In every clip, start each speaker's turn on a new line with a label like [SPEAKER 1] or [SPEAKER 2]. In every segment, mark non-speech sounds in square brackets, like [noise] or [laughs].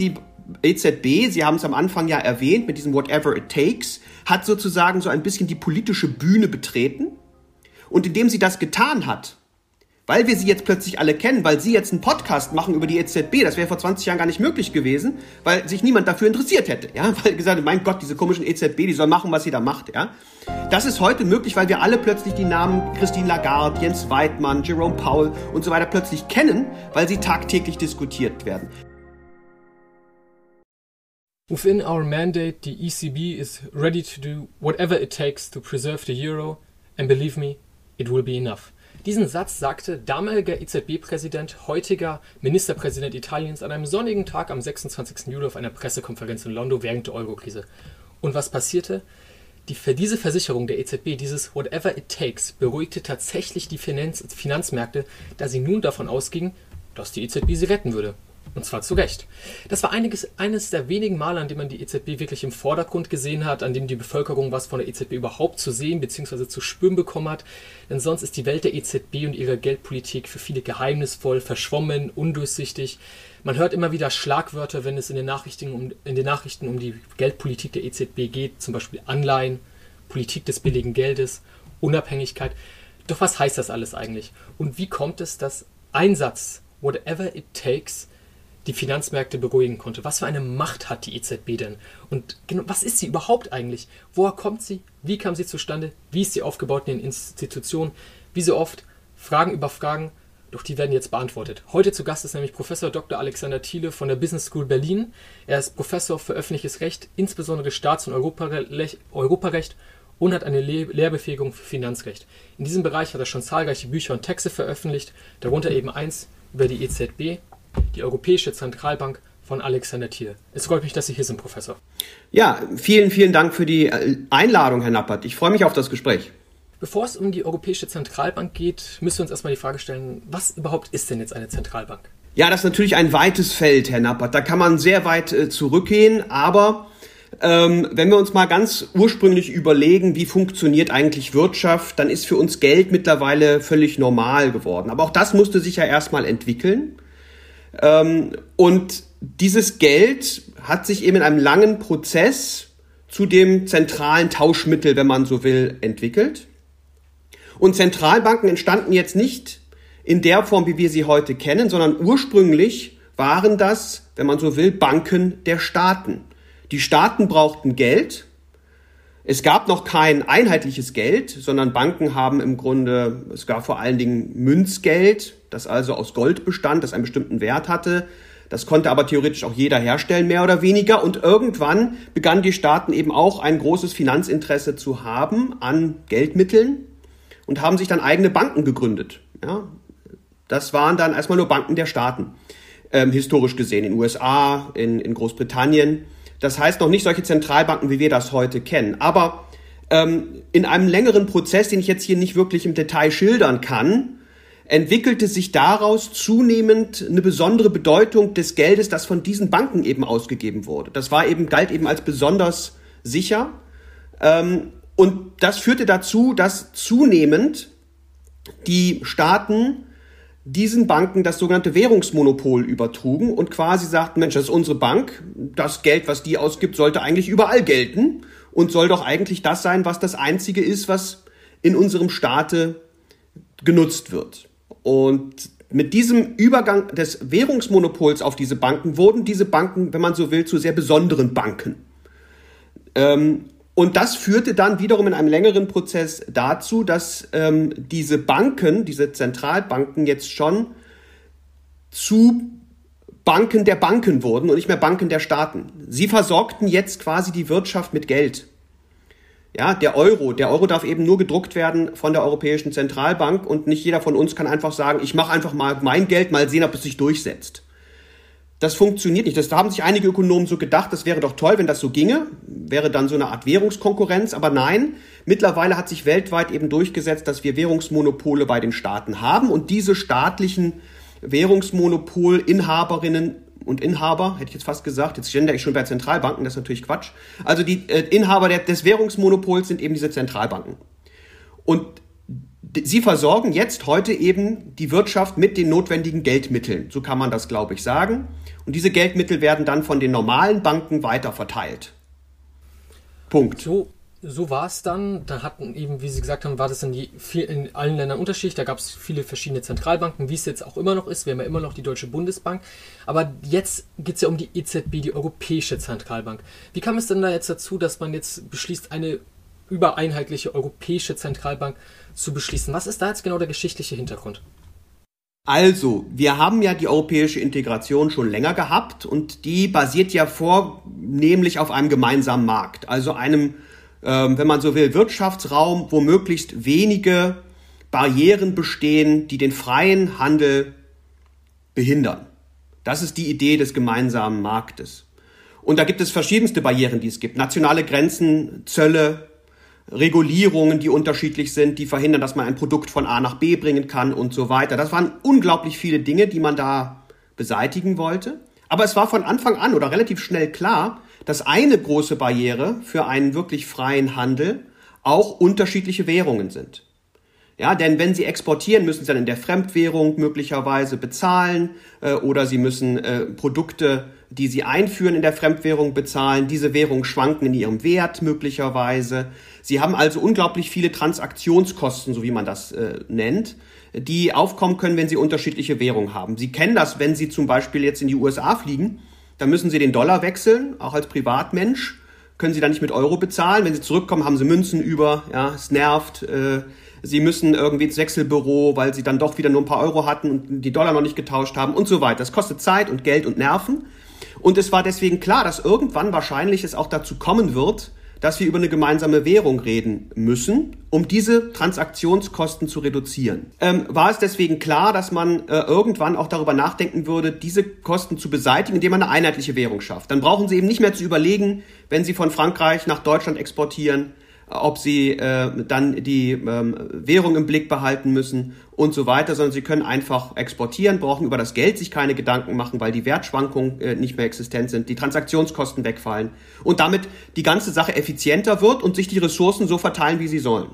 [SPEAKER 1] Die EZB, Sie haben es am Anfang ja erwähnt, mit diesem Whatever it takes, hat sozusagen so ein bisschen die politische Bühne betreten. Und indem sie das getan hat, weil wir sie jetzt plötzlich alle kennen, weil sie jetzt einen Podcast machen über die EZB, das wäre vor 20 Jahren gar nicht möglich gewesen, weil sich niemand dafür interessiert hätte, ja, [laughs] weil gesagt hat, mein Gott, diese komischen EZB, die soll machen, was sie da macht, ja. Das ist heute möglich, weil wir alle plötzlich die Namen Christine Lagarde, Jens Weidmann, Jerome Powell und so weiter plötzlich kennen, weil sie tagtäglich diskutiert werden.
[SPEAKER 2] Within our mandate, the ECB is ready to do whatever it takes to preserve the euro, and believe me, it will be enough. Diesen Satz sagte damaliger EZB-Präsident, heutiger Ministerpräsident Italiens an einem sonnigen Tag am 26. Juli auf einer Pressekonferenz in London während der Eurokrise. Und was passierte? Die, diese Versicherung der EZB, dieses Whatever it takes, beruhigte tatsächlich die Finanz Finanzmärkte, da sie nun davon ausging, dass die EZB sie retten würde. Und zwar zu Recht. Das war einiges, eines der wenigen Male, an dem man die EZB wirklich im Vordergrund gesehen hat, an dem die Bevölkerung was von der EZB überhaupt zu sehen bzw. zu spüren bekommen hat. Denn sonst ist die Welt der EZB und ihrer Geldpolitik für viele geheimnisvoll, verschwommen, undurchsichtig. Man hört immer wieder Schlagwörter, wenn es in den Nachrichten um, in den Nachrichten um die Geldpolitik der EZB geht, zum Beispiel Anleihen, Politik des billigen Geldes, Unabhängigkeit. Doch was heißt das alles eigentlich? Und wie kommt es, dass ein Satz, whatever it takes, die Finanzmärkte beruhigen konnte. Was für eine Macht hat die EZB denn? Und genau, was ist sie überhaupt eigentlich? Woher kommt sie? Wie kam sie zustande? Wie ist sie aufgebaut in den Institutionen? Wie so oft Fragen über Fragen, doch die werden jetzt beantwortet. Heute zu Gast ist nämlich Professor Dr. Alexander Thiele von der Business School Berlin. Er ist Professor für öffentliches Recht, insbesondere Staats- und Europarecht und hat eine Lehrbefähigung für Finanzrecht. In diesem Bereich hat er schon zahlreiche Bücher und Texte veröffentlicht, darunter eben eins über die EZB, die Europäische Zentralbank von Alexander Thiel. Es freut mich, dass Sie hier sind, Professor.
[SPEAKER 1] Ja, vielen, vielen Dank für die äh, Einladung, Herr Nappert. Ich freue mich auf das Gespräch.
[SPEAKER 2] Bevor es um die Europäische Zentralbank geht, müssen wir uns erstmal die Frage stellen, was überhaupt ist denn jetzt eine Zentralbank?
[SPEAKER 1] Ja, das ist natürlich ein weites Feld, Herr Nappert. Da kann man sehr weit äh, zurückgehen, aber ähm, wenn wir uns mal ganz ursprünglich überlegen, wie funktioniert eigentlich Wirtschaft, dann ist für uns Geld mittlerweile völlig normal geworden. Aber auch das musste sich ja erstmal entwickeln. Ähm, und dieses Geld hat sich eben in einem langen Prozess zu dem zentralen Tauschmittel, wenn man so will, entwickelt. Und Zentralbanken entstanden jetzt nicht in der Form, wie wir sie heute kennen, sondern ursprünglich waren das, wenn man so will, Banken der Staaten. Die Staaten brauchten Geld. Es gab noch kein einheitliches Geld, sondern Banken haben im Grunde, es gab vor allen Dingen Münzgeld, das also aus Gold bestand, das einen bestimmten Wert hatte. Das konnte aber theoretisch auch jeder herstellen, mehr oder weniger. Und irgendwann begannen die Staaten eben auch ein großes Finanzinteresse zu haben an Geldmitteln und haben sich dann eigene Banken gegründet. Ja, das waren dann erstmal nur Banken der Staaten, ähm, historisch gesehen, in den USA, in, in Großbritannien. Das heißt noch nicht solche Zentralbanken, wie wir das heute kennen. Aber ähm, in einem längeren Prozess, den ich jetzt hier nicht wirklich im Detail schildern kann, entwickelte sich daraus zunehmend eine besondere Bedeutung des Geldes, das von diesen Banken eben ausgegeben wurde. Das war eben, galt eben als besonders sicher. Ähm, und das führte dazu, dass zunehmend die Staaten diesen Banken das sogenannte Währungsmonopol übertrugen und quasi sagten, Mensch, das ist unsere Bank, das Geld, was die ausgibt, sollte eigentlich überall gelten und soll doch eigentlich das sein, was das Einzige ist, was in unserem Staate genutzt wird. Und mit diesem Übergang des Währungsmonopols auf diese Banken wurden diese Banken, wenn man so will, zu sehr besonderen Banken. Ähm, und das führte dann wiederum in einem längeren Prozess dazu, dass ähm, diese Banken, diese Zentralbanken jetzt schon zu Banken der Banken wurden und nicht mehr Banken der Staaten. Sie versorgten jetzt quasi die Wirtschaft mit Geld. Ja, der Euro, der Euro darf eben nur gedruckt werden von der Europäischen Zentralbank und nicht jeder von uns kann einfach sagen, ich mache einfach mal mein Geld, mal sehen, ob es sich durchsetzt. Das funktioniert nicht. Das da haben sich einige Ökonomen so gedacht, das wäre doch toll, wenn das so ginge, wäre dann so eine Art Währungskonkurrenz, aber nein, mittlerweile hat sich weltweit eben durchgesetzt, dass wir Währungsmonopole bei den Staaten haben und diese staatlichen Währungsmonopolinhaberinnen und Inhaber, hätte ich jetzt fast gesagt, jetzt gender ich schon bei Zentralbanken, das ist natürlich Quatsch. Also die äh, Inhaber des Währungsmonopols sind eben diese Zentralbanken. Und sie versorgen jetzt heute eben die Wirtschaft mit den notwendigen Geldmitteln. So kann man das, glaube ich, sagen. Und diese Geldmittel werden dann von den normalen Banken weiter verteilt.
[SPEAKER 2] Punkt. So, so war es dann. Da hatten eben, wie Sie gesagt haben, war das in, die, in allen Ländern unterschiedlich. Da gab es viele verschiedene Zentralbanken, wie es jetzt auch immer noch ist. Wir haben ja immer noch die Deutsche Bundesbank. Aber jetzt geht es ja um die EZB, die Europäische Zentralbank. Wie kam es denn da jetzt dazu, dass man jetzt beschließt, eine übereinheitliche Europäische Zentralbank zu beschließen? Was ist da jetzt genau der geschichtliche Hintergrund?
[SPEAKER 1] Also, wir haben ja die europäische Integration schon länger gehabt und die basiert ja vornehmlich auf einem gemeinsamen Markt, also einem, ähm, wenn man so will, Wirtschaftsraum, wo möglichst wenige Barrieren bestehen, die den freien Handel behindern. Das ist die Idee des gemeinsamen Marktes. Und da gibt es verschiedenste Barrieren, die es gibt. Nationale Grenzen, Zölle, Regulierungen, die unterschiedlich sind, die verhindern, dass man ein Produkt von A nach B bringen kann und so weiter. Das waren unglaublich viele Dinge, die man da beseitigen wollte. Aber es war von Anfang an oder relativ schnell klar, dass eine große Barriere für einen wirklich freien Handel auch unterschiedliche Währungen sind. Ja, denn wenn sie exportieren, müssen sie dann in der Fremdwährung möglicherweise bezahlen äh, oder sie müssen äh, Produkte, die sie einführen, in der Fremdwährung bezahlen. Diese Währungen schwanken in ihrem Wert möglicherweise. Sie haben also unglaublich viele Transaktionskosten, so wie man das äh, nennt, die aufkommen können, wenn Sie unterschiedliche Währungen haben. Sie kennen das, wenn Sie zum Beispiel jetzt in die USA fliegen, dann müssen Sie den Dollar wechseln, auch als Privatmensch können Sie dann nicht mit Euro bezahlen. Wenn Sie zurückkommen, haben Sie Münzen über, ja, es nervt. Äh, Sie müssen irgendwie ins Wechselbüro, weil Sie dann doch wieder nur ein paar Euro hatten und die Dollar noch nicht getauscht haben und so weiter. Das kostet Zeit und Geld und Nerven. Und es war deswegen klar, dass irgendwann wahrscheinlich es auch dazu kommen wird, dass wir über eine gemeinsame Währung reden müssen, um diese Transaktionskosten zu reduzieren. Ähm, war es deswegen klar, dass man äh, irgendwann auch darüber nachdenken würde, diese Kosten zu beseitigen, indem man eine einheitliche Währung schafft. Dann brauchen Sie eben nicht mehr zu überlegen, wenn Sie von Frankreich nach Deutschland exportieren, ob sie äh, dann die ähm, Währung im Blick behalten müssen und so weiter, sondern sie können einfach exportieren, brauchen über das Geld sich keine Gedanken machen, weil die Wertschwankungen äh, nicht mehr existent sind, die Transaktionskosten wegfallen und damit die ganze Sache effizienter wird und sich die Ressourcen so verteilen, wie sie sollen.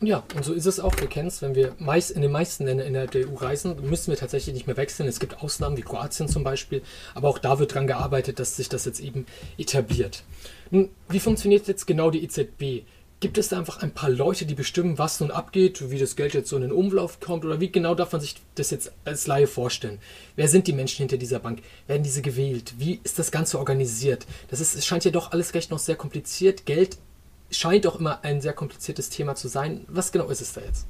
[SPEAKER 2] Ja, und so ist es auch. Wir kennen es, wenn wir meist in den meisten Ländern innerhalb der EU reisen, müssen wir tatsächlich nicht mehr wechseln. Es gibt Ausnahmen wie Kroatien zum Beispiel, aber auch da wird daran gearbeitet, dass sich das jetzt eben etabliert. Nun, wie funktioniert jetzt genau die EZB? Gibt es da einfach ein paar Leute, die bestimmen, was nun abgeht, wie das Geld jetzt so in den Umlauf kommt oder wie genau darf man sich das jetzt als Laie vorstellen? Wer sind die Menschen hinter dieser Bank? Werden diese gewählt? Wie ist das Ganze organisiert? Das ist, es scheint ja doch alles recht noch sehr kompliziert. Geld scheint auch immer ein sehr kompliziertes Thema zu sein. Was genau ist es da jetzt?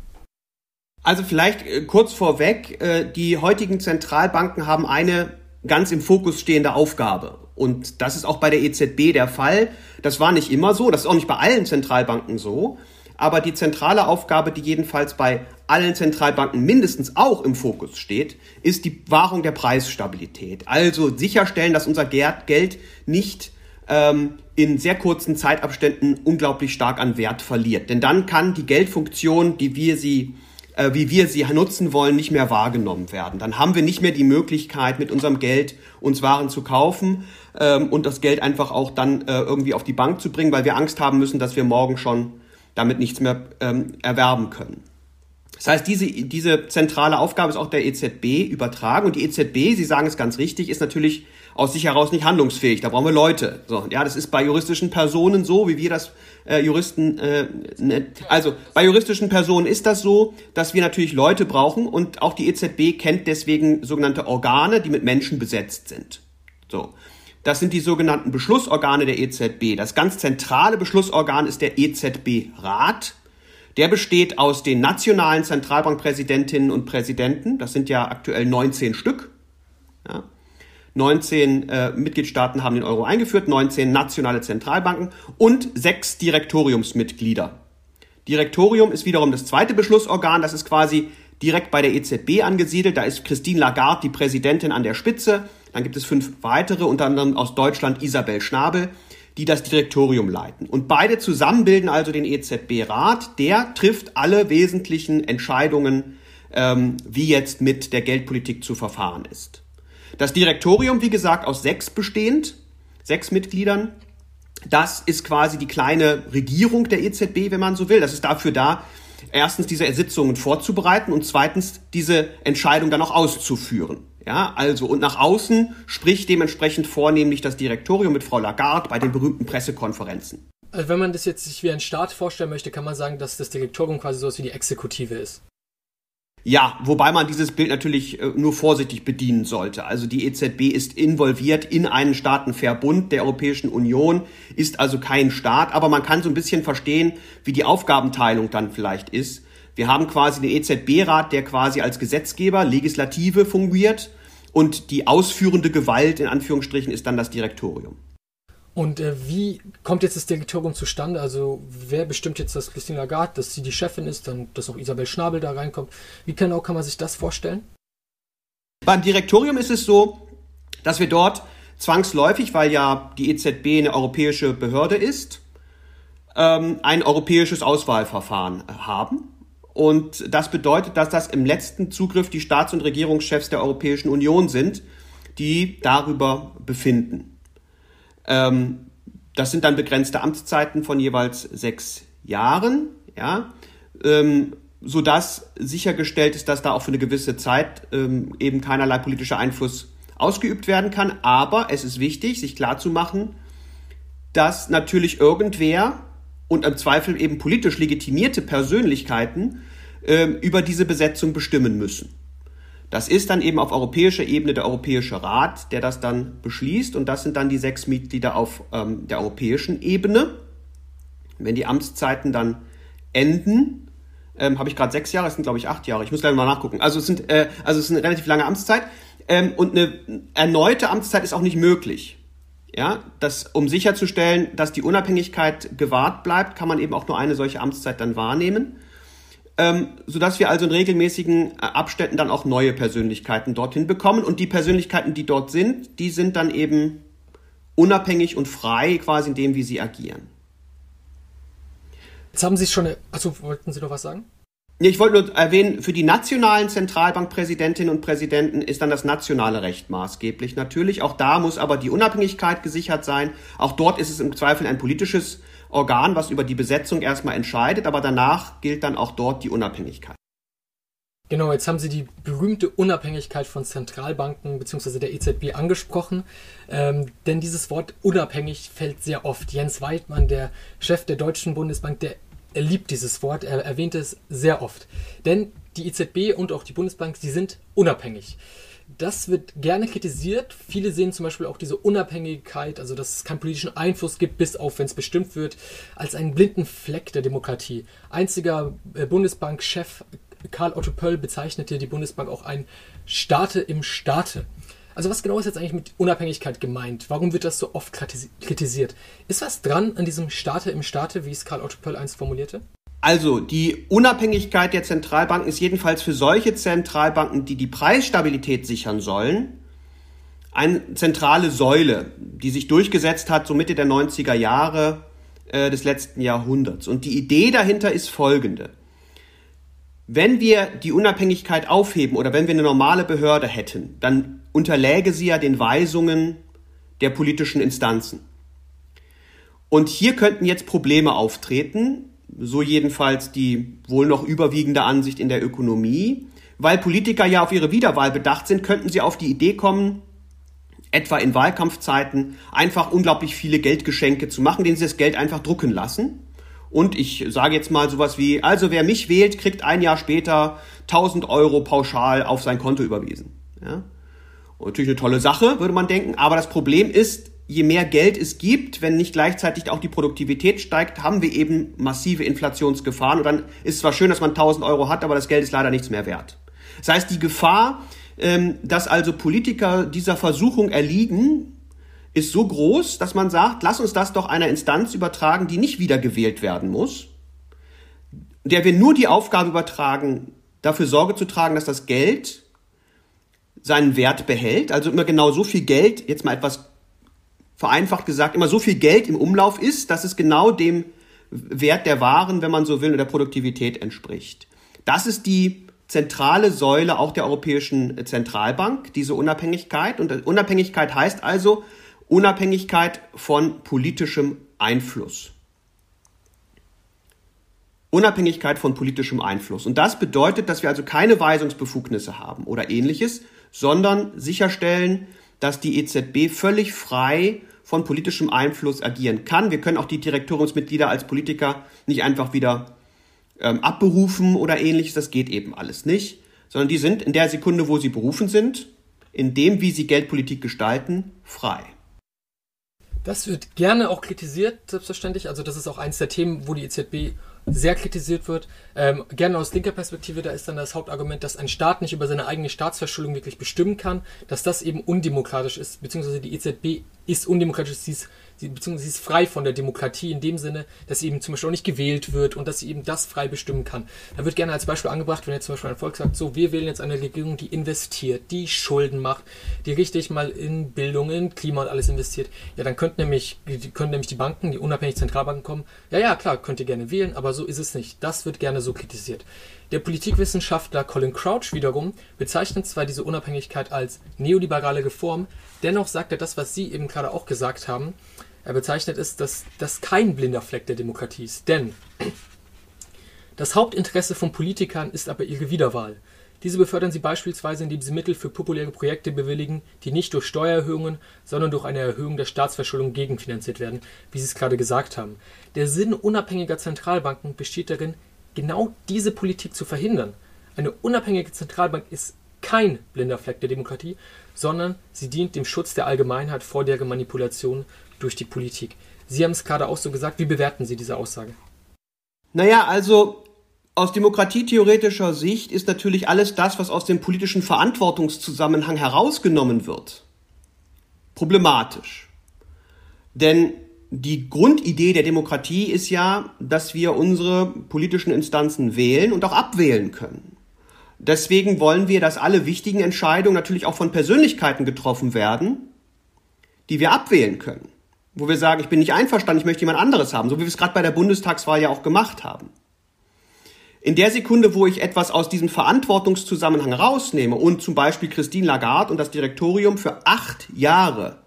[SPEAKER 1] Also vielleicht äh, kurz vorweg, äh, die heutigen Zentralbanken haben eine ganz im Fokus stehende Aufgabe. Und das ist auch bei der EZB der Fall. Das war nicht immer so, das ist auch nicht bei allen Zentralbanken so. Aber die zentrale Aufgabe, die jedenfalls bei allen Zentralbanken mindestens auch im Fokus steht, ist die Wahrung der Preisstabilität. Also sicherstellen, dass unser Geld nicht ähm, in sehr kurzen Zeitabständen unglaublich stark an Wert verliert. Denn dann kann die Geldfunktion, die wir sie äh, wie wir sie nutzen wollen, nicht mehr wahrgenommen werden. Dann haben wir nicht mehr die Möglichkeit, mit unserem Geld uns Waren zu kaufen ähm, und das Geld einfach auch dann äh, irgendwie auf die Bank zu bringen, weil wir Angst haben müssen, dass wir morgen schon damit nichts mehr ähm, erwerben können. Das heißt, diese, diese zentrale Aufgabe ist auch der EZB übertragen und die EZB, Sie sagen es ganz richtig, ist natürlich aus sich heraus nicht handlungsfähig. Da brauchen wir Leute. So, ja, das ist bei juristischen Personen so, wie wir das äh, Juristen. Äh, ne, also bei juristischen Personen ist das so, dass wir natürlich Leute brauchen und auch die EZB kennt deswegen sogenannte Organe, die mit Menschen besetzt sind. So. Das sind die sogenannten Beschlussorgane der EZB. Das ganz zentrale Beschlussorgan ist der EZB-Rat. Der besteht aus den nationalen Zentralbankpräsidentinnen und Präsidenten. Das sind ja aktuell 19 Stück. Ja. 19 äh, Mitgliedstaaten haben den Euro eingeführt, 19 nationale Zentralbanken und sechs Direktoriumsmitglieder. Direktorium ist wiederum das zweite Beschlussorgan, das ist quasi direkt bei der EZB angesiedelt. Da ist Christine Lagarde die Präsidentin an der Spitze. Dann gibt es fünf weitere, unter anderem aus Deutschland Isabel Schnabel, die das Direktorium leiten. Und beide zusammen bilden also den EZB-Rat. Der trifft alle wesentlichen Entscheidungen, ähm, wie jetzt mit der Geldpolitik zu verfahren ist. Das Direktorium, wie gesagt, aus sechs bestehend, sechs Mitgliedern. Das ist quasi die kleine Regierung der EZB, wenn man so will. Das ist dafür da, erstens diese Sitzungen vorzubereiten und zweitens diese Entscheidung dann auch auszuführen. Ja, also und nach außen spricht dementsprechend vornehmlich das Direktorium mit Frau Lagarde bei den berühmten Pressekonferenzen.
[SPEAKER 2] Also wenn man das jetzt sich wie ein Staat vorstellen möchte, kann man sagen, dass das Direktorium quasi so wie die Exekutive ist.
[SPEAKER 1] Ja, wobei man dieses Bild natürlich äh, nur vorsichtig bedienen sollte. Also die EZB ist involviert in einen Staatenverbund der Europäischen Union, ist also kein Staat, aber man kann so ein bisschen verstehen, wie die Aufgabenteilung dann vielleicht ist. Wir haben quasi den EZB-Rat, der quasi als Gesetzgeber, Legislative fungiert und die ausführende Gewalt in Anführungsstrichen ist dann das Direktorium.
[SPEAKER 2] Und äh, wie kommt jetzt das Direktorium zustande? Also wer bestimmt jetzt, dass Christine Lagarde, dass sie die Chefin ist, dann dass auch Isabel Schnabel da reinkommt? Wie genau kann man sich das vorstellen?
[SPEAKER 1] Beim Direktorium ist es so, dass wir dort zwangsläufig, weil ja die EZB eine europäische Behörde ist, ähm, ein europäisches Auswahlverfahren haben. Und das bedeutet, dass das im letzten Zugriff die Staats- und Regierungschefs der Europäischen Union sind, die darüber befinden. Ähm, das sind dann begrenzte Amtszeiten von jeweils sechs Jahren, ja, ähm, sodass sichergestellt ist, dass da auch für eine gewisse Zeit ähm, eben keinerlei politischer Einfluss ausgeübt werden kann. Aber es ist wichtig, sich klarzumachen, dass natürlich irgendwer und im Zweifel eben politisch legitimierte Persönlichkeiten äh, über diese Besetzung bestimmen müssen. Das ist dann eben auf europäischer Ebene der Europäische Rat, der das dann beschließt. Und das sind dann die sechs Mitglieder auf ähm, der europäischen Ebene. Wenn die Amtszeiten dann enden, ähm, habe ich gerade sechs Jahre, es sind glaube ich acht Jahre. Ich muss gleich mal nachgucken. Also es sind, äh, also es ist eine relativ lange Amtszeit. Ähm, und eine erneute Amtszeit ist auch nicht möglich. Ja, das, um sicherzustellen, dass die Unabhängigkeit gewahrt bleibt, kann man eben auch nur eine solche Amtszeit dann wahrnehmen ähm, sodass wir also in regelmäßigen äh, Abständen dann auch neue Persönlichkeiten dorthin bekommen. Und die Persönlichkeiten, die dort sind, die sind dann eben unabhängig und frei quasi in dem, wie sie agieren.
[SPEAKER 2] Jetzt haben Sie schon, also wollten Sie noch was sagen?
[SPEAKER 1] Ich wollte nur erwähnen, für die nationalen Zentralbankpräsidentinnen und Präsidenten ist dann das nationale Recht maßgeblich natürlich. Auch da muss aber die Unabhängigkeit gesichert sein. Auch dort ist es im Zweifel ein politisches Organ, was über die Besetzung erstmal entscheidet, aber danach gilt dann auch dort die Unabhängigkeit.
[SPEAKER 2] Genau, jetzt haben Sie die berühmte Unabhängigkeit von Zentralbanken bzw. der EZB angesprochen. Ähm, denn dieses Wort unabhängig fällt sehr oft. Jens Weidmann, der Chef der Deutschen Bundesbank, der er liebt dieses Wort, er erwähnt es sehr oft. Denn die EZB und auch die Bundesbank, sie sind unabhängig das wird gerne kritisiert. Viele sehen zum Beispiel auch diese Unabhängigkeit, also dass es keinen politischen Einfluss gibt, bis auf wenn es bestimmt wird, als einen blinden Fleck der Demokratie. Einziger äh, Bundesbankchef Karl Otto Pöll bezeichnete die Bundesbank auch ein Staate im Staate. Also was genau ist jetzt eigentlich mit Unabhängigkeit gemeint? Warum wird das so oft kritisiert? Ist was dran an diesem Staate im Staate, wie es Karl Otto Pöll einst formulierte?
[SPEAKER 1] Also die Unabhängigkeit der Zentralbanken ist jedenfalls für solche Zentralbanken, die die Preisstabilität sichern sollen, eine zentrale Säule, die sich durchgesetzt hat, so Mitte der 90er Jahre äh, des letzten Jahrhunderts. Und die Idee dahinter ist folgende. Wenn wir die Unabhängigkeit aufheben oder wenn wir eine normale Behörde hätten, dann unterläge sie ja den Weisungen der politischen Instanzen. Und hier könnten jetzt Probleme auftreten, so jedenfalls die wohl noch überwiegende Ansicht in der Ökonomie. Weil Politiker ja auf ihre Wiederwahl bedacht sind, könnten sie auf die Idee kommen, etwa in Wahlkampfzeiten einfach unglaublich viele Geldgeschenke zu machen, denen sie das Geld einfach drucken lassen. Und ich sage jetzt mal sowas wie, also wer mich wählt, kriegt ein Jahr später 1000 Euro pauschal auf sein Konto überwiesen. Ja? Natürlich eine tolle Sache, würde man denken. Aber das Problem ist, je mehr Geld es gibt, wenn nicht gleichzeitig auch die Produktivität steigt, haben wir eben massive Inflationsgefahren. Und dann ist es zwar schön, dass man 1000 Euro hat, aber das Geld ist leider nichts mehr wert. Das heißt, die Gefahr, ähm, dass also Politiker dieser Versuchung erliegen, ist so groß, dass man sagt, lass uns das doch einer Instanz übertragen, die nicht wiedergewählt werden muss, der wir nur die Aufgabe übertragen, dafür Sorge zu tragen, dass das Geld seinen Wert behält, also immer genau so viel Geld, jetzt mal etwas vereinfacht gesagt, immer so viel Geld im Umlauf ist, dass es genau dem Wert der Waren, wenn man so will, oder der Produktivität entspricht. Das ist die zentrale Säule auch der Europäischen Zentralbank, diese Unabhängigkeit. Und Unabhängigkeit heißt also Unabhängigkeit von politischem Einfluss. Unabhängigkeit von politischem Einfluss. Und das bedeutet, dass wir also keine Weisungsbefugnisse haben oder ähnliches, sondern sicherstellen, dass die EZB völlig frei von politischem Einfluss agieren kann. Wir können auch die Direktoriumsmitglieder als Politiker nicht einfach wieder ähm, abberufen oder ähnliches. Das geht eben alles nicht, sondern die sind in der Sekunde, wo sie berufen sind, in dem, wie sie Geldpolitik gestalten, frei.
[SPEAKER 2] Das wird gerne auch kritisiert, selbstverständlich. Also das ist auch eines der Themen, wo die EZB sehr kritisiert wird. Ähm, gerne aus linker Perspektive, da ist dann das Hauptargument, dass ein Staat nicht über seine eigene Staatsverschuldung wirklich bestimmen kann, dass das eben undemokratisch ist, beziehungsweise die EZB ist undemokratisch, sie ist beziehungsweise sie ist frei von der Demokratie in dem Sinne, dass sie eben zum Beispiel auch nicht gewählt wird und dass sie eben das frei bestimmen kann. Da wird gerne als Beispiel angebracht, wenn jetzt zum Beispiel ein Volk sagt, so, wir wählen jetzt eine Regierung, die investiert, die Schulden macht, die richtig mal in Bildung, in Klima und alles investiert. Ja, dann könnten nämlich, können nämlich die Banken, die unabhängigen Zentralbanken kommen. Ja, ja, klar, könnt ihr gerne wählen, aber so ist es nicht. Das wird gerne so kritisiert. Der Politikwissenschaftler Colin Crouch wiederum bezeichnet zwar diese Unabhängigkeit als neoliberale Reform, dennoch sagt er das, was Sie eben gerade auch gesagt haben, bezeichnet es, dass das kein blinder Fleck der Demokratie ist. Denn das Hauptinteresse von Politikern ist aber ihre Wiederwahl. Diese befördern sie beispielsweise, indem sie Mittel für populäre Projekte bewilligen, die nicht durch Steuererhöhungen, sondern durch eine Erhöhung der Staatsverschuldung gegenfinanziert werden, wie Sie es gerade gesagt haben. Der Sinn unabhängiger Zentralbanken besteht darin, genau diese Politik zu verhindern. Eine unabhängige Zentralbank ist kein blinder Fleck der Demokratie, sondern sie dient dem Schutz der Allgemeinheit vor deren Manipulation durch die Politik. Sie haben es gerade auch so gesagt. Wie bewerten Sie diese Aussage?
[SPEAKER 1] Naja, also aus demokratietheoretischer Sicht ist natürlich alles das, was aus dem politischen Verantwortungszusammenhang herausgenommen wird, problematisch. Denn die Grundidee der Demokratie ist ja, dass wir unsere politischen Instanzen wählen und auch abwählen können. Deswegen wollen wir, dass alle wichtigen Entscheidungen natürlich auch von Persönlichkeiten getroffen werden, die wir abwählen können wo wir sagen, ich bin nicht einverstanden, ich möchte jemand anderes haben, so wie wir es gerade bei der Bundestagswahl ja auch gemacht haben. In der Sekunde, wo ich etwas aus diesem Verantwortungszusammenhang rausnehme und zum Beispiel Christine Lagarde und das Direktorium für acht Jahre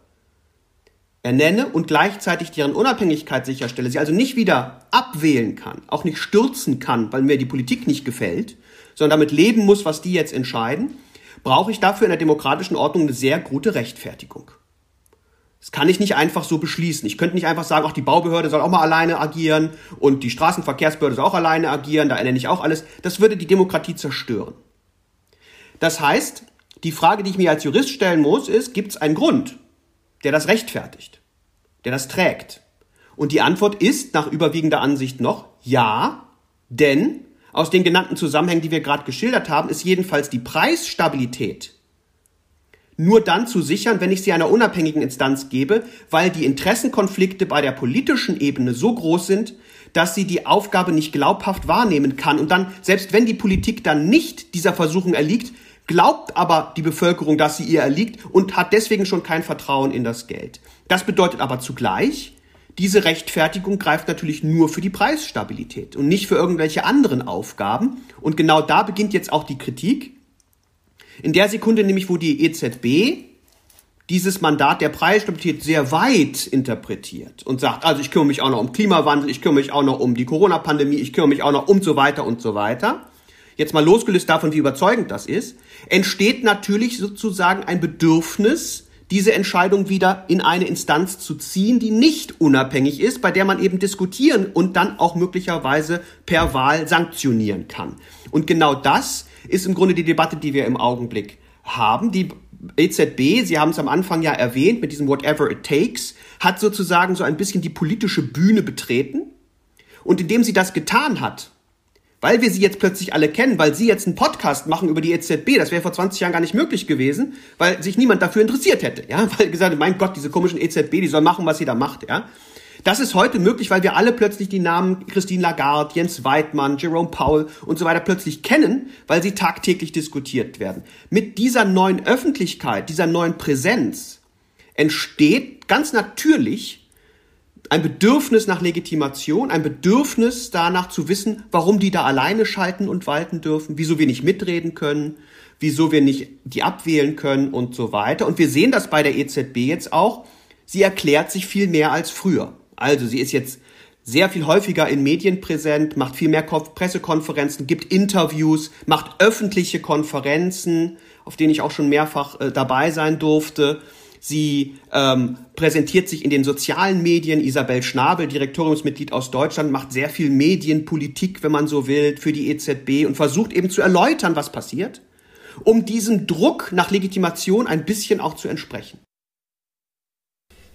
[SPEAKER 1] ernenne und gleichzeitig deren Unabhängigkeit sicherstelle, sie also nicht wieder abwählen kann, auch nicht stürzen kann, weil mir die Politik nicht gefällt, sondern damit leben muss, was die jetzt entscheiden, brauche ich dafür in der demokratischen Ordnung eine sehr gute Rechtfertigung. Das kann ich nicht einfach so beschließen. Ich könnte nicht einfach sagen, auch die Baubehörde soll auch mal alleine agieren und die Straßenverkehrsbehörde soll auch alleine agieren, da ernenne ich auch alles. Das würde die Demokratie zerstören. Das heißt, die Frage, die ich mir als Jurist stellen muss, ist, gibt es einen Grund, der das rechtfertigt, der das trägt? Und die Antwort ist nach überwiegender Ansicht noch ja, denn aus den genannten Zusammenhängen, die wir gerade geschildert haben, ist jedenfalls die Preisstabilität nur dann zu sichern, wenn ich sie einer unabhängigen Instanz gebe, weil die Interessenkonflikte bei der politischen Ebene so groß sind, dass sie die Aufgabe nicht glaubhaft wahrnehmen kann. Und dann, selbst wenn die Politik dann nicht dieser Versuchung erliegt, glaubt aber die Bevölkerung, dass sie ihr erliegt und hat deswegen schon kein Vertrauen in das Geld. Das bedeutet aber zugleich, diese Rechtfertigung greift natürlich nur für die Preisstabilität und nicht für irgendwelche anderen Aufgaben. Und genau da beginnt jetzt auch die Kritik. In der Sekunde nämlich, wo die EZB dieses Mandat der Preisstabilität sehr weit interpretiert und sagt, also ich kümmere mich auch noch um Klimawandel, ich kümmere mich auch noch um die Corona-Pandemie, ich kümmere mich auch noch um so weiter und so weiter. Jetzt mal losgelöst davon, wie überzeugend das ist, entsteht natürlich sozusagen ein Bedürfnis, diese Entscheidung wieder in eine Instanz zu ziehen, die nicht unabhängig ist, bei der man eben diskutieren und dann auch möglicherweise per Wahl sanktionieren kann. Und genau das ist im Grunde die Debatte, die wir im Augenblick haben. Die EZB, Sie haben es am Anfang ja erwähnt, mit diesem Whatever It Takes, hat sozusagen so ein bisschen die politische Bühne betreten. Und indem sie das getan hat, weil wir sie jetzt plötzlich alle kennen, weil sie jetzt einen Podcast machen über die EZB, das wäre vor 20 Jahren gar nicht möglich gewesen, weil sich niemand dafür interessiert hätte, ja, [laughs] weil gesagt, mein Gott, diese komischen EZB, die soll machen, was sie da macht, ja. Das ist heute möglich, weil wir alle plötzlich die Namen Christine Lagarde, Jens Weidmann, Jerome Powell und so weiter plötzlich kennen, weil sie tagtäglich diskutiert werden. Mit dieser neuen Öffentlichkeit, dieser neuen Präsenz entsteht ganz natürlich ein Bedürfnis nach Legitimation, ein Bedürfnis danach zu wissen, warum die da alleine schalten und walten dürfen, wieso wir nicht mitreden können, wieso wir nicht die abwählen können und so weiter. Und wir sehen das bei der EZB jetzt auch. Sie erklärt sich viel mehr als früher. Also sie ist jetzt sehr viel häufiger in Medien präsent, macht viel mehr Pressekonferenzen, gibt Interviews, macht öffentliche Konferenzen, auf denen ich auch schon mehrfach äh, dabei sein durfte. Sie ähm, präsentiert sich in den sozialen Medien. Isabel Schnabel, Direktoriumsmitglied aus Deutschland, macht sehr viel Medienpolitik, wenn man so will, für die EZB und versucht eben zu erläutern, was passiert, um diesem Druck nach Legitimation ein bisschen auch zu entsprechen.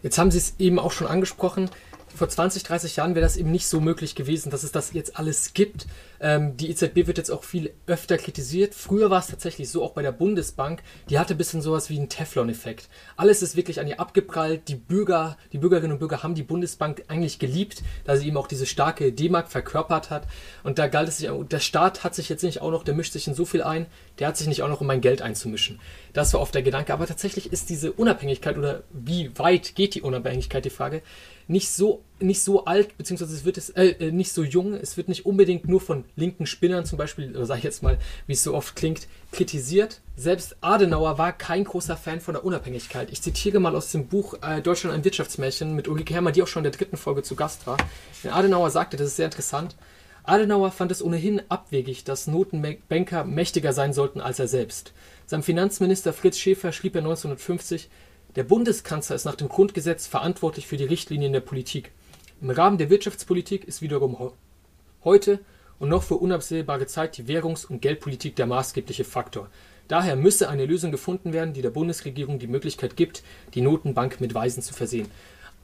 [SPEAKER 2] Jetzt haben Sie es eben auch schon angesprochen vor 20, 30 Jahren wäre das eben nicht so möglich gewesen, dass es das jetzt alles gibt. Ähm, die EZB wird jetzt auch viel öfter kritisiert. Früher war es tatsächlich so, auch bei der Bundesbank, die hatte ein bisschen sowas wie einen Teflon-Effekt. Alles ist wirklich an ihr abgeprallt. Die Bürger, die Bürgerinnen und Bürger haben die Bundesbank eigentlich geliebt, da sie eben auch diese starke D-Mark verkörpert hat. Und da galt es sich, der Staat hat sich jetzt nicht auch noch, der mischt sich in so viel ein, der hat sich nicht auch noch um mein Geld einzumischen. Das war oft der Gedanke. Aber tatsächlich ist diese Unabhängigkeit oder wie weit geht die Unabhängigkeit, die Frage, nicht so, nicht so alt, beziehungsweise es wird es, äh, äh, nicht so jung, es wird nicht unbedingt nur von linken Spinnern zum Beispiel, oder sag ich jetzt mal, wie es so oft klingt, kritisiert. Selbst Adenauer war kein großer Fan von der Unabhängigkeit. Ich zitiere mal aus dem Buch äh, Deutschland ein Wirtschaftsmärchen mit Ulrike Hermer, die auch schon in der dritten Folge zu Gast war. Denn Adenauer sagte, das ist sehr interessant, Adenauer fand es ohnehin abwegig, dass Notenbanker mächtiger sein sollten als er selbst. Sein Finanzminister Fritz Schäfer schrieb er 1950, der Bundeskanzler ist nach dem Grundgesetz verantwortlich für die Richtlinien der Politik. Im Rahmen der Wirtschaftspolitik ist wiederum heute und noch für unabsehbare Zeit die Währungs- und Geldpolitik der maßgebliche Faktor. Daher müsse eine Lösung gefunden werden, die der Bundesregierung die Möglichkeit gibt, die Notenbank mit Weisen zu versehen.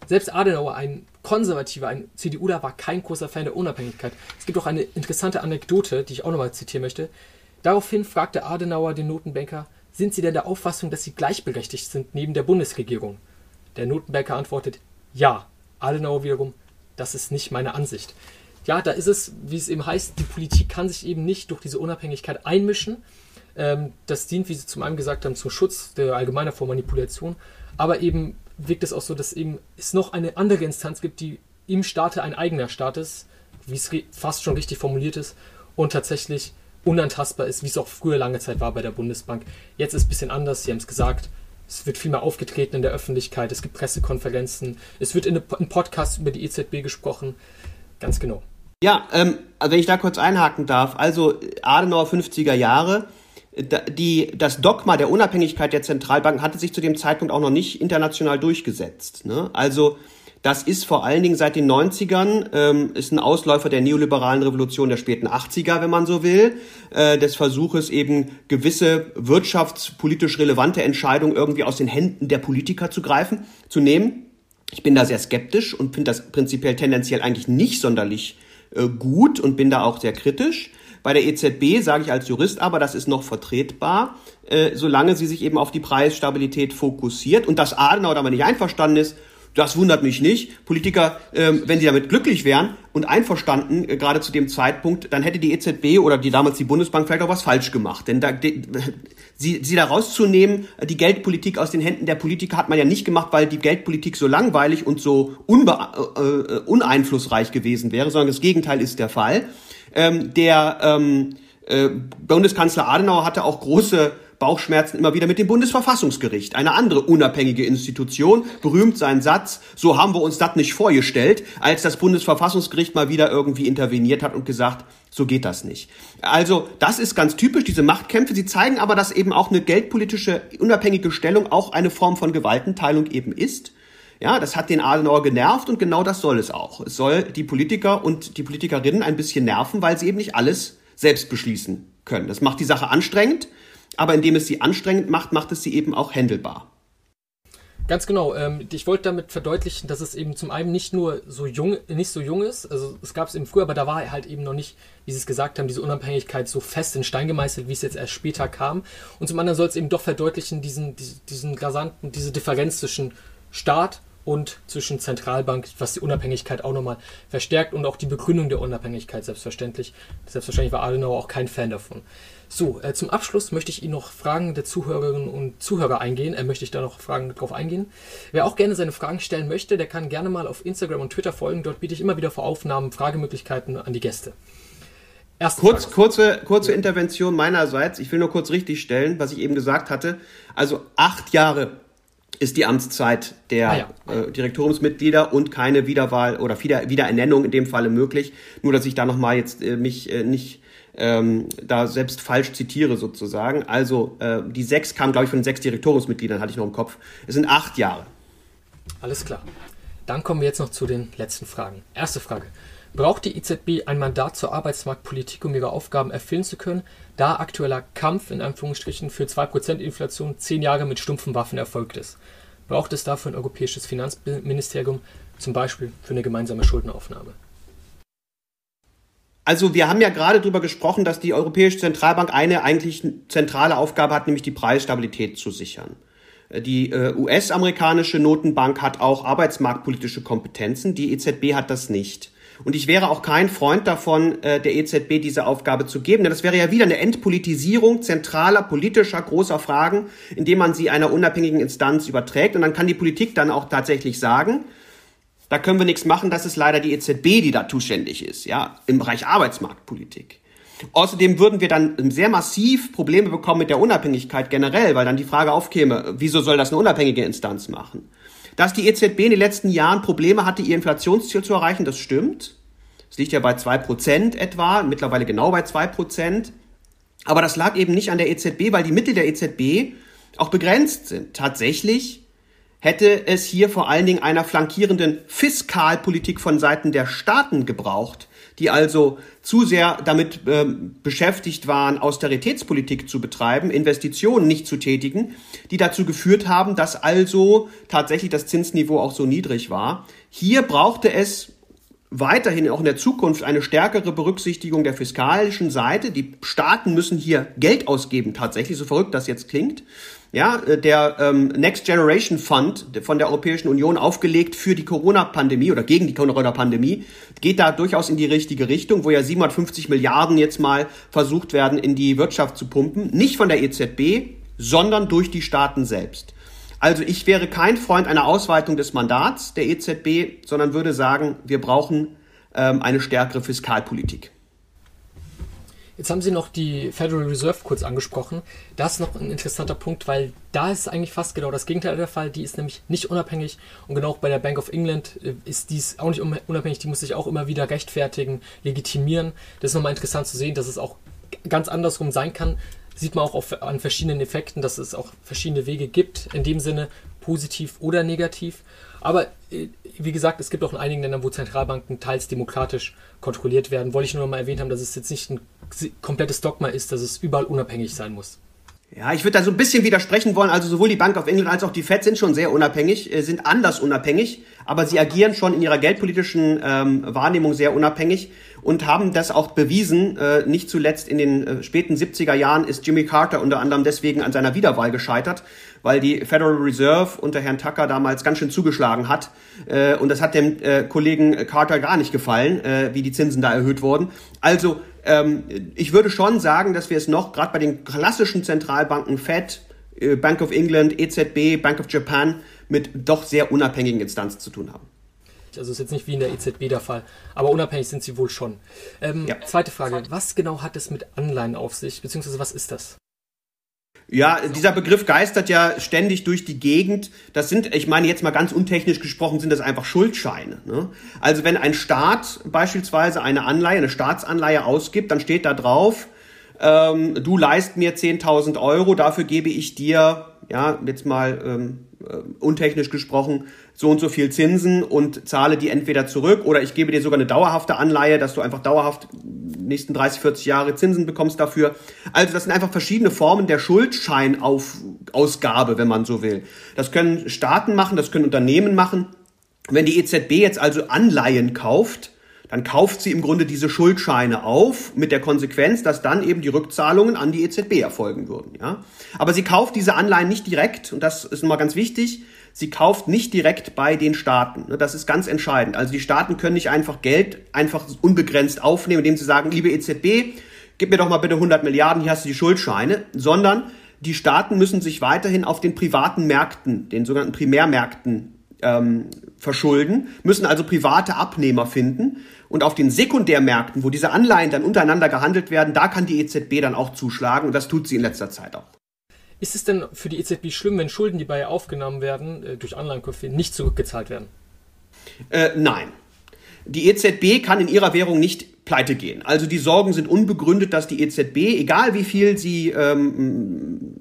[SPEAKER 2] Selbst Adenauer, ein Konservativer, ein CDUler, war kein großer Fan der Unabhängigkeit. Es gibt auch eine interessante Anekdote, die ich auch nochmal zitieren möchte. Daraufhin fragte Adenauer den Notenbanker, sind Sie denn der Auffassung, dass Sie gleichberechtigt sind neben der Bundesregierung? Der Notenbanker antwortet, ja. Adenauer wiederum, das ist nicht meine Ansicht. Ja, da ist es, wie es eben heißt, die Politik kann sich eben nicht durch diese Unabhängigkeit einmischen. Ähm, das dient, wie Sie zum einen gesagt haben, zum Schutz der allgemeiner vor Manipulation. Aber eben wirkt es auch so, dass eben es noch eine andere Instanz gibt, die im Staate ein eigener Staat ist, wie es fast schon richtig formuliert ist, und tatsächlich unantastbar ist, wie es auch früher lange Zeit war bei der Bundesbank. Jetzt ist es ein bisschen anders, Sie haben es gesagt. Es wird viel mehr aufgetreten in der Öffentlichkeit, es gibt Pressekonferenzen, es wird in einem Podcast über die EZB gesprochen. Ganz genau.
[SPEAKER 1] Ja, ähm, wenn ich da kurz einhaken darf, also Adenauer 50er Jahre, die, das Dogma der Unabhängigkeit der Zentralbanken hatte sich zu dem Zeitpunkt auch noch nicht international durchgesetzt. Ne? Also das ist vor allen Dingen seit den 90ern, ähm, ist ein Ausläufer der neoliberalen Revolution der späten 80er, wenn man so will, äh, des Versuches eben gewisse wirtschaftspolitisch relevante Entscheidungen irgendwie aus den Händen der Politiker zu greifen, zu nehmen. Ich bin da sehr skeptisch und finde das prinzipiell tendenziell eigentlich nicht sonderlich äh, gut und bin da auch sehr kritisch. Bei der EZB sage ich als Jurist aber, das ist noch vertretbar, äh, solange sie sich eben auf die Preisstabilität fokussiert und dass Adenauer damit nicht einverstanden ist das wundert mich nicht. Politiker, ähm, wenn sie damit glücklich wären und einverstanden, äh, gerade zu dem Zeitpunkt, dann hätte die EZB oder die damals die Bundesbank vielleicht auch was falsch gemacht. Denn da, die, [laughs] sie, sie da rauszunehmen, äh, die Geldpolitik aus den Händen der Politiker hat man ja nicht gemacht, weil die Geldpolitik so langweilig und so unbe äh, äh, uneinflussreich gewesen wäre, sondern das Gegenteil ist der Fall. Ähm, der ähm, äh, Bundeskanzler Adenauer hatte auch große Bauchschmerzen immer wieder mit dem Bundesverfassungsgericht, eine andere unabhängige Institution, berühmt sein Satz, so haben wir uns das nicht vorgestellt, als das Bundesverfassungsgericht mal wieder irgendwie interveniert hat und gesagt, so geht das nicht. Also das ist ganz typisch, diese Machtkämpfe. Sie zeigen aber, dass eben auch eine geldpolitische unabhängige Stellung auch eine Form von Gewaltenteilung eben ist. Ja, das hat den Adenauer genervt und genau das soll es auch. Es soll die Politiker und die Politikerinnen ein bisschen nerven, weil sie eben nicht alles selbst beschließen können. Das macht die Sache anstrengend aber indem es sie anstrengend macht, macht es sie eben auch händelbar.
[SPEAKER 2] Ganz genau. Ähm, ich wollte damit verdeutlichen, dass es eben zum einen nicht nur so jung, nicht so jung ist. Also es gab es eben früher, aber da war halt eben noch nicht, wie Sie es gesagt haben, diese Unabhängigkeit so fest in Stein gemeißelt, wie es jetzt erst später kam. Und zum anderen soll es eben doch verdeutlichen, diesen, diesen rasanten, diese Differenz zwischen Staat und zwischen Zentralbank, was die Unabhängigkeit auch nochmal verstärkt und auch die Begründung der Unabhängigkeit selbstverständlich. Selbstverständlich war Adenauer auch kein Fan davon. So, äh, zum Abschluss möchte ich Ihnen noch Fragen der Zuhörerinnen und Zuhörer eingehen. Äh, möchte ich da noch Fragen drauf eingehen. Wer auch gerne seine Fragen stellen möchte, der kann gerne mal auf Instagram und Twitter folgen. Dort biete ich immer wieder vor Aufnahmen Fragemöglichkeiten an die Gäste.
[SPEAKER 1] Erste Kurz, kurze, kurze Intervention meinerseits. Ich will nur kurz richtig stellen, was ich eben gesagt hatte. Also acht Jahre ist die Amtszeit der ah ja. äh, Direktoriumsmitglieder und keine Wiederwahl oder Wieder Wiederernennung in dem Falle möglich. Nur, dass ich da nochmal jetzt äh, mich äh, nicht ähm, da selbst falsch zitiere sozusagen. Also äh, die sechs kamen, glaube ich, von den sechs Direktoriumsmitgliedern, hatte ich noch im Kopf. Es sind acht Jahre.
[SPEAKER 2] Alles klar. Dann kommen wir jetzt noch zu den letzten Fragen. Erste Frage. Braucht die EZB ein Mandat zur Arbeitsmarktpolitik, um ihre Aufgaben erfüllen zu können, da aktueller Kampf in Anführungsstrichen für 2% Inflation zehn Jahre mit stumpfen Waffen erfolgt ist? Braucht es dafür ein europäisches Finanzministerium, zum Beispiel für eine gemeinsame Schuldenaufnahme?
[SPEAKER 1] Also wir haben ja gerade darüber gesprochen, dass die Europäische Zentralbank eine eigentlich zentrale Aufgabe hat, nämlich die Preisstabilität zu sichern. Die äh, US-amerikanische Notenbank hat auch arbeitsmarktpolitische Kompetenzen, die EZB hat das nicht. Und ich wäre auch kein Freund davon, äh, der EZB diese Aufgabe zu geben, denn das wäre ja wieder eine Entpolitisierung zentraler politischer großer Fragen, indem man sie einer unabhängigen Instanz überträgt. Und dann kann die Politik dann auch tatsächlich sagen, da können wir nichts machen, das ist leider die EZB, die da zuständig ist, ja, im Bereich Arbeitsmarktpolitik. Außerdem würden wir dann sehr massiv Probleme bekommen mit der Unabhängigkeit generell, weil dann die Frage aufkäme, wieso soll das eine unabhängige Instanz machen? Dass die EZB in den letzten Jahren Probleme hatte, ihr Inflationsziel zu erreichen, das stimmt. Es liegt ja bei zwei Prozent etwa, mittlerweile genau bei zwei Prozent. Aber das lag eben nicht an der EZB, weil die Mittel der EZB auch begrenzt sind. Tatsächlich hätte es hier vor allen Dingen einer flankierenden Fiskalpolitik von Seiten der Staaten gebraucht, die also zu sehr damit äh, beschäftigt waren, Austeritätspolitik zu betreiben, Investitionen nicht zu tätigen, die dazu geführt haben, dass also tatsächlich das Zinsniveau auch so niedrig war. Hier brauchte es weiterhin auch in der Zukunft eine stärkere Berücksichtigung der fiskalischen Seite. Die Staaten müssen hier Geld ausgeben, tatsächlich, so verrückt das jetzt klingt. Ja, äh, der ähm, Next Generation Fund von der Europäischen Union aufgelegt für die Corona-Pandemie oder gegen die Corona-Pandemie geht da durchaus in die richtige Richtung, wo ja 750 Milliarden jetzt mal versucht werden, in die Wirtschaft zu pumpen. Nicht von der EZB, sondern durch die Staaten selbst. Also ich wäre kein Freund einer Ausweitung des Mandats der EZB, sondern würde sagen, wir brauchen ähm, eine stärkere Fiskalpolitik.
[SPEAKER 2] Jetzt haben Sie noch die Federal Reserve kurz angesprochen. Das ist noch ein interessanter Punkt, weil da ist eigentlich fast genau das Gegenteil der Fall. Die ist nämlich nicht unabhängig und genau bei der Bank of England äh, ist dies auch nicht unabhängig. Die muss sich auch immer wieder rechtfertigen, legitimieren. Das ist nochmal interessant zu sehen, dass es auch ganz andersrum sein kann. Sieht man auch auf, an verschiedenen Effekten, dass es auch verschiedene Wege gibt, in dem Sinne positiv oder negativ. Aber äh, wie gesagt, es gibt auch in einigen Ländern, wo Zentralbanken teils demokratisch kontrolliert werden. Wollte ich nur noch mal erwähnt haben, dass es jetzt nicht ein komplettes Dogma ist, dass es überall unabhängig sein muss.
[SPEAKER 1] Ja, ich würde da so ein bisschen widersprechen wollen. Also sowohl die Bank of England als auch die Fed sind schon sehr unabhängig, äh, sind anders unabhängig, aber sie agieren schon in ihrer geldpolitischen ähm, Wahrnehmung sehr unabhängig und haben das auch bewiesen. Äh, nicht zuletzt in den äh, späten 70er Jahren ist Jimmy Carter unter anderem deswegen an seiner Wiederwahl gescheitert, weil die Federal Reserve unter Herrn Tucker damals ganz schön zugeschlagen hat. Äh, und das hat dem äh, Kollegen Carter gar nicht gefallen, äh, wie die Zinsen da erhöht wurden. Also ähm, ich würde schon sagen, dass wir es noch gerade bei den klassischen Zentralbanken Fed, äh, Bank of England, EZB, Bank of Japan mit doch sehr unabhängigen Instanzen zu tun haben.
[SPEAKER 2] Also ist jetzt nicht wie in der EZB der Fall, aber unabhängig sind sie wohl schon. Ähm, ja. Zweite Frage, was genau hat es mit Anleihen auf sich, beziehungsweise was ist das?
[SPEAKER 1] Ja, dieser Begriff geistert ja ständig durch die Gegend. Das sind, ich meine jetzt mal ganz untechnisch gesprochen, sind das einfach Schuldscheine. Ne? Also wenn ein Staat beispielsweise eine Anleihe, eine Staatsanleihe ausgibt, dann steht da drauf, ähm, du leist mir 10.000 Euro, dafür gebe ich dir, ja, jetzt mal ähm, äh, untechnisch gesprochen, so und so viel Zinsen und zahle die entweder zurück oder ich gebe dir sogar eine dauerhafte Anleihe, dass du einfach dauerhaft nächsten 30, 40 Jahre Zinsen bekommst dafür. Also das sind einfach verschiedene Formen der Schuldscheinausgabe, wenn man so will. Das können Staaten machen, das können Unternehmen machen. Wenn die EZB jetzt also Anleihen kauft, dann kauft sie im Grunde diese Schuldscheine auf, mit der Konsequenz, dass dann eben die Rückzahlungen an die EZB erfolgen würden. Ja? Aber sie kauft diese Anleihen nicht direkt, und das ist nochmal ganz wichtig, sie kauft nicht direkt bei den Staaten. Ne, das ist ganz entscheidend. Also die Staaten können nicht einfach Geld einfach unbegrenzt aufnehmen, indem sie sagen, liebe EZB, gib mir doch mal bitte 100 Milliarden, hier hast du die Schuldscheine, sondern die Staaten müssen sich weiterhin auf den privaten Märkten, den sogenannten Primärmärkten, ähm, verschulden, müssen also private Abnehmer finden. Und auf den Sekundärmärkten, wo diese Anleihen dann untereinander gehandelt werden, da kann die EZB dann auch zuschlagen und das tut sie in letzter Zeit auch.
[SPEAKER 2] Ist es denn für die EZB schlimm, wenn Schulden, die bei ihr aufgenommen werden, äh, durch Anleihenkäufe nicht zurückgezahlt werden?
[SPEAKER 1] Äh, nein. Die EZB kann in ihrer Währung nicht pleite gehen. Also die Sorgen sind unbegründet, dass die EZB, egal wie viel sie ähm,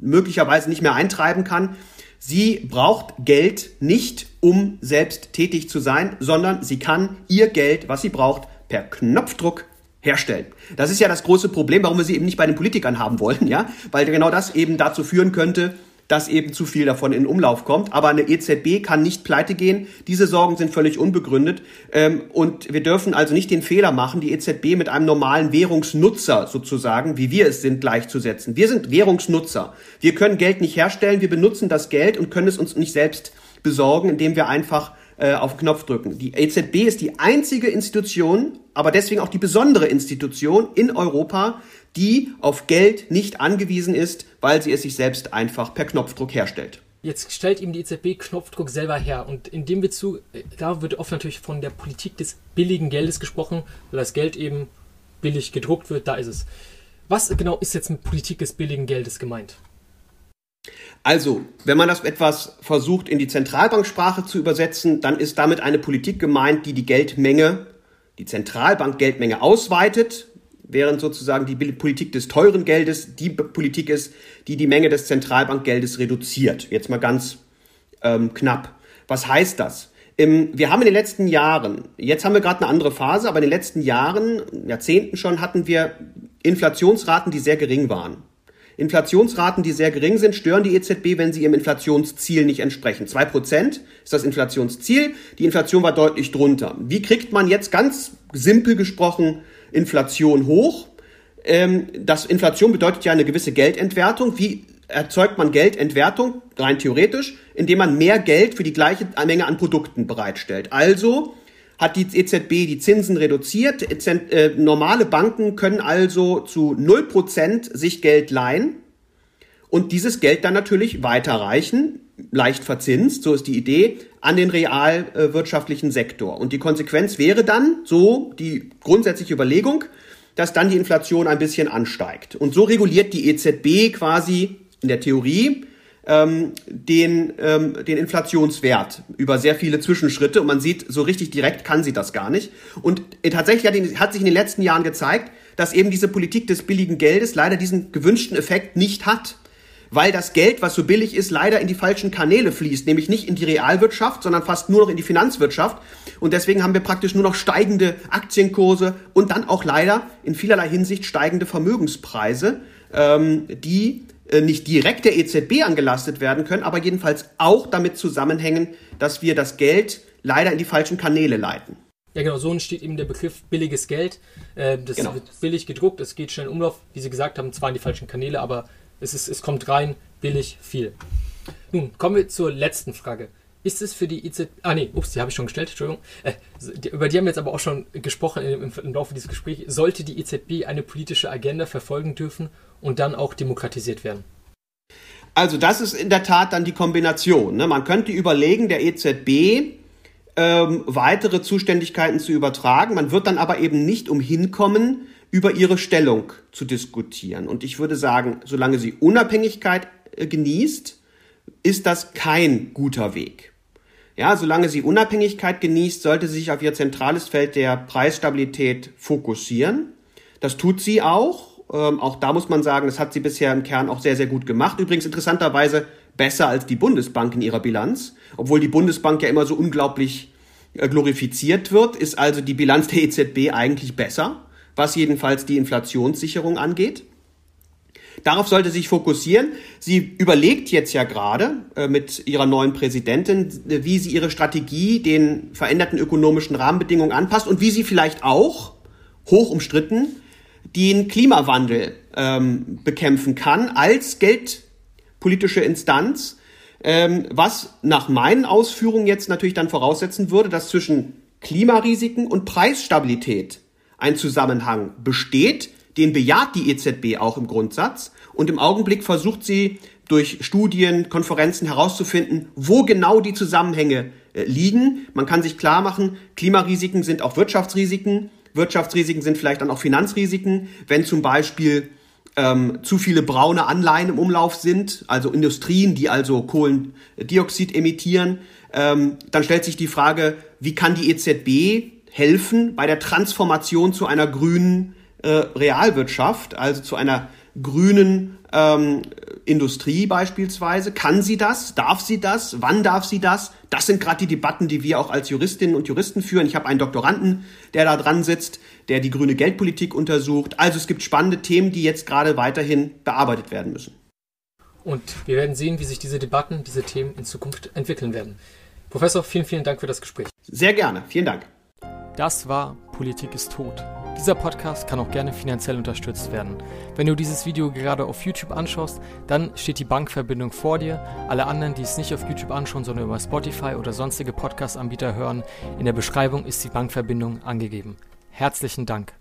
[SPEAKER 1] möglicherweise nicht mehr eintreiben kann, sie braucht Geld nicht, um selbst tätig zu sein, sondern sie kann ihr Geld, was sie braucht, per Knopfdruck herstellen. Das ist ja das große Problem, warum wir sie eben nicht bei den Politikern haben wollen, ja, weil genau das eben dazu führen könnte, dass eben zu viel davon in Umlauf kommt. Aber eine EZB kann nicht pleite gehen. Diese Sorgen sind völlig unbegründet. Ähm, und wir dürfen also nicht den Fehler machen, die EZB mit einem normalen Währungsnutzer sozusagen, wie wir es sind, gleichzusetzen. Wir sind Währungsnutzer. Wir können Geld nicht herstellen. Wir benutzen das Geld und können es uns nicht selbst besorgen, indem wir einfach äh, auf den Knopf drücken. Die EZB ist die einzige Institution, aber deswegen auch die besondere Institution in Europa, die auf Geld nicht angewiesen ist, weil sie es sich selbst einfach per Knopfdruck herstellt.
[SPEAKER 2] Jetzt stellt ihm die EZB Knopfdruck selber her und in dem Bezug, äh, da wird oft natürlich von der Politik des billigen Geldes gesprochen, weil das Geld eben billig gedruckt wird, da ist es. Was genau ist jetzt mit Politik des billigen Geldes gemeint?
[SPEAKER 1] Also, wenn man das etwas versucht in die Zentralbanksprache zu übersetzen, dann ist damit eine Politik gemeint, die die Geldmenge, die Zentralbankgeldmenge ausweitet, während sozusagen die Politik des teuren Geldes die Politik ist, die die Menge des Zentralbankgeldes reduziert. Jetzt mal ganz ähm, knapp. Was heißt das? Im, wir haben in den letzten Jahren, jetzt haben wir gerade eine andere Phase, aber in den letzten Jahren, Jahrzehnten schon, hatten wir Inflationsraten, die sehr gering waren. Inflationsraten, die sehr gering sind, stören die EZB, wenn sie ihrem Inflationsziel nicht entsprechen. Zwei Prozent ist das Inflationsziel. Die Inflation war deutlich drunter. Wie kriegt man jetzt ganz simpel gesprochen Inflation hoch? Ähm, das Inflation bedeutet ja eine gewisse Geldentwertung. Wie erzeugt man Geldentwertung? Rein theoretisch, indem man mehr Geld für die gleiche Menge an Produkten bereitstellt. Also hat die EZB die Zinsen reduziert. Äh, normale Banken können also zu 0% sich Geld leihen und dieses Geld dann natürlich weiterreichen, leicht verzinst, so ist die Idee, an den realwirtschaftlichen Sektor. Und die Konsequenz wäre dann, so die grundsätzliche Überlegung, dass dann die Inflation ein bisschen ansteigt. Und so reguliert die EZB quasi in der Theorie ähm, den, ähm, den Inflationswert über sehr viele Zwischenschritte und man sieht, so richtig direkt kann sie das gar nicht. Und äh, tatsächlich hat, hat sich in den letzten Jahren gezeigt, dass eben diese Politik des billigen Geldes leider diesen gewünschten Effekt nicht hat weil das Geld, was so billig ist, leider in die falschen Kanäle fließt, nämlich nicht in die Realwirtschaft, sondern fast nur noch in die Finanzwirtschaft. Und deswegen haben wir praktisch nur noch steigende Aktienkurse und dann auch leider in vielerlei Hinsicht steigende Vermögenspreise, ähm, die nicht direkt der EZB angelastet werden können, aber jedenfalls auch damit zusammenhängen, dass wir das Geld leider in die falschen Kanäle leiten.
[SPEAKER 2] Ja, genau, so entsteht eben der Begriff billiges Geld. Äh, das genau. wird billig gedruckt, es geht schnell in Umlauf, wie Sie gesagt haben, zwar in die falschen Kanäle, aber es, ist, es kommt rein, billig, viel. Nun, kommen wir zur letzten Frage. Ist es für die EZB. Ah, nee, ups, die habe ich schon gestellt, Entschuldigung. Äh, über die haben wir jetzt aber auch schon gesprochen im, im Laufe dieses Gesprächs. Sollte die EZB eine politische Agenda verfolgen dürfen und dann auch demokratisiert werden?
[SPEAKER 1] Also, das ist in der Tat dann die Kombination. Ne? Man könnte überlegen, der EZB ähm, weitere Zuständigkeiten zu übertragen. Man wird dann aber eben nicht umhin kommen, über ihre Stellung zu diskutieren. Und ich würde sagen, solange sie Unabhängigkeit äh, genießt, ist das kein guter Weg. Ja, solange sie Unabhängigkeit genießt, sollte sie sich auf ihr zentrales Feld der Preisstabilität fokussieren. Das tut sie auch. Ähm, auch da muss man sagen, das hat sie bisher im Kern auch sehr, sehr gut gemacht. Übrigens interessanterweise besser als die Bundesbank in ihrer Bilanz. Obwohl die Bundesbank ja immer so unglaublich äh, glorifiziert wird, ist also die Bilanz der EZB eigentlich besser, was jedenfalls die Inflationssicherung angeht. Darauf sollte sich fokussieren. Sie überlegt jetzt ja gerade äh, mit ihrer neuen Präsidentin, wie sie ihre Strategie den veränderten ökonomischen Rahmenbedingungen anpasst und wie sie vielleicht auch, hoch umstritten, den Klimawandel ähm, bekämpfen kann als geldpolitische Instanz, ähm, was nach meinen Ausführungen jetzt natürlich dann voraussetzen würde, dass zwischen Klimarisiken und Preisstabilität ein Zusammenhang besteht, den bejaht die EZB auch im Grundsatz. Und im Augenblick versucht sie durch Studien, Konferenzen herauszufinden, wo genau die Zusammenhänge äh, liegen. Man kann sich klar machen, Klimarisiken sind auch Wirtschaftsrisiken. Wirtschaftsrisiken sind vielleicht dann auch Finanzrisiken. Wenn zum Beispiel ähm, zu viele braune Anleihen im Umlauf sind, also Industrien, die also Kohlendioxid emittieren, ähm, dann stellt sich die Frage, wie kann die EZB helfen bei der Transformation zu einer grünen äh, Realwirtschaft, also zu einer grünen ähm, Industrie beispielsweise. Kann sie das? Darf sie das? Wann darf sie das? Das sind gerade die Debatten, die wir auch als Juristinnen und Juristen führen. Ich habe einen Doktoranden, der da dran sitzt, der die grüne Geldpolitik untersucht. Also es gibt spannende Themen, die jetzt gerade weiterhin bearbeitet werden müssen.
[SPEAKER 2] Und wir werden sehen, wie sich diese Debatten, diese Themen in Zukunft entwickeln werden. Professor, vielen, vielen Dank für das Gespräch.
[SPEAKER 1] Sehr gerne. Vielen Dank.
[SPEAKER 2] Das war Politik ist tot. Dieser Podcast kann auch gerne finanziell unterstützt werden. Wenn du dieses Video gerade auf YouTube anschaust, dann steht die Bankverbindung vor dir. Alle anderen, die es nicht auf YouTube anschauen, sondern über Spotify oder sonstige Podcast-Anbieter hören, in der Beschreibung ist die Bankverbindung angegeben. Herzlichen Dank.